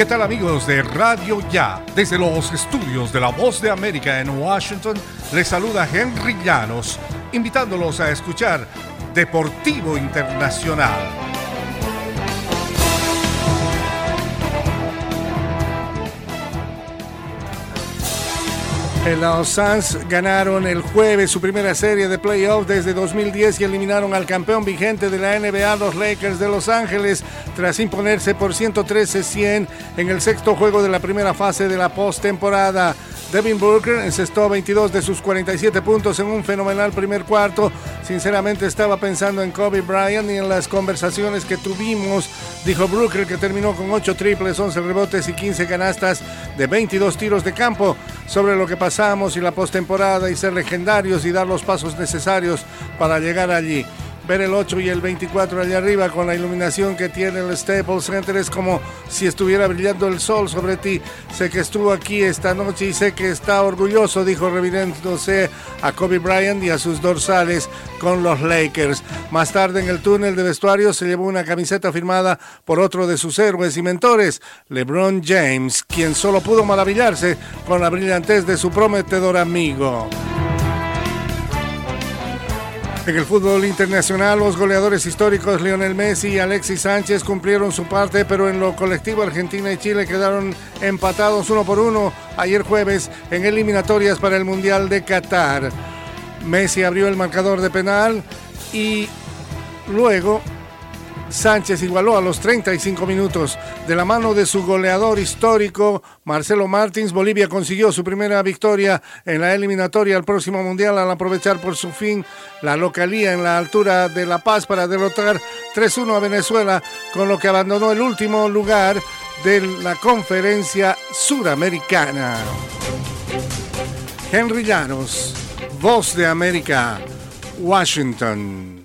¿Qué tal amigos de Radio Ya? Desde los estudios de La Voz de América en Washington, les saluda Henry Llanos, invitándolos a escuchar Deportivo Internacional. Los Suns ganaron el jueves su primera serie de playoffs desde 2010 y eliminaron al campeón vigente de la NBA, los Lakers de Los Ángeles, tras imponerse por 113-100 en el sexto juego de la primera fase de la postemporada. Devin Booker encestó 22 de sus 47 puntos en un fenomenal primer cuarto. Sinceramente estaba pensando en Kobe Bryant y en las conversaciones que tuvimos, dijo Booker que terminó con 8 triples, 11 rebotes y 15 canastas de 22 tiros de campo sobre lo que pasamos y la postemporada y ser legendarios y dar los pasos necesarios para llegar allí ver el 8 y el 24 allá arriba con la iluminación que tiene el Staples Center es como si estuviera brillando el sol sobre ti. Sé que estuvo aquí esta noche y sé que está orgulloso, dijo revirándose a Kobe Bryant y a sus dorsales con los Lakers. Más tarde en el túnel de vestuario se llevó una camiseta firmada por otro de sus héroes y mentores, LeBron James, quien solo pudo maravillarse con la brillantez de su prometedor amigo. En el fútbol internacional, los goleadores históricos Lionel Messi y Alexis Sánchez cumplieron su parte, pero en lo colectivo Argentina y Chile quedaron empatados uno por uno ayer jueves en eliminatorias para el Mundial de Qatar. Messi abrió el marcador de penal y luego Sánchez igualó a los 35 minutos. De la mano de su goleador histórico, Marcelo Martins, Bolivia consiguió su primera victoria en la eliminatoria al próximo Mundial al aprovechar por su fin la localía en la altura de La Paz para derrotar 3-1 a Venezuela, con lo que abandonó el último lugar de la conferencia suramericana. Henry Llanos, Voz de América, Washington.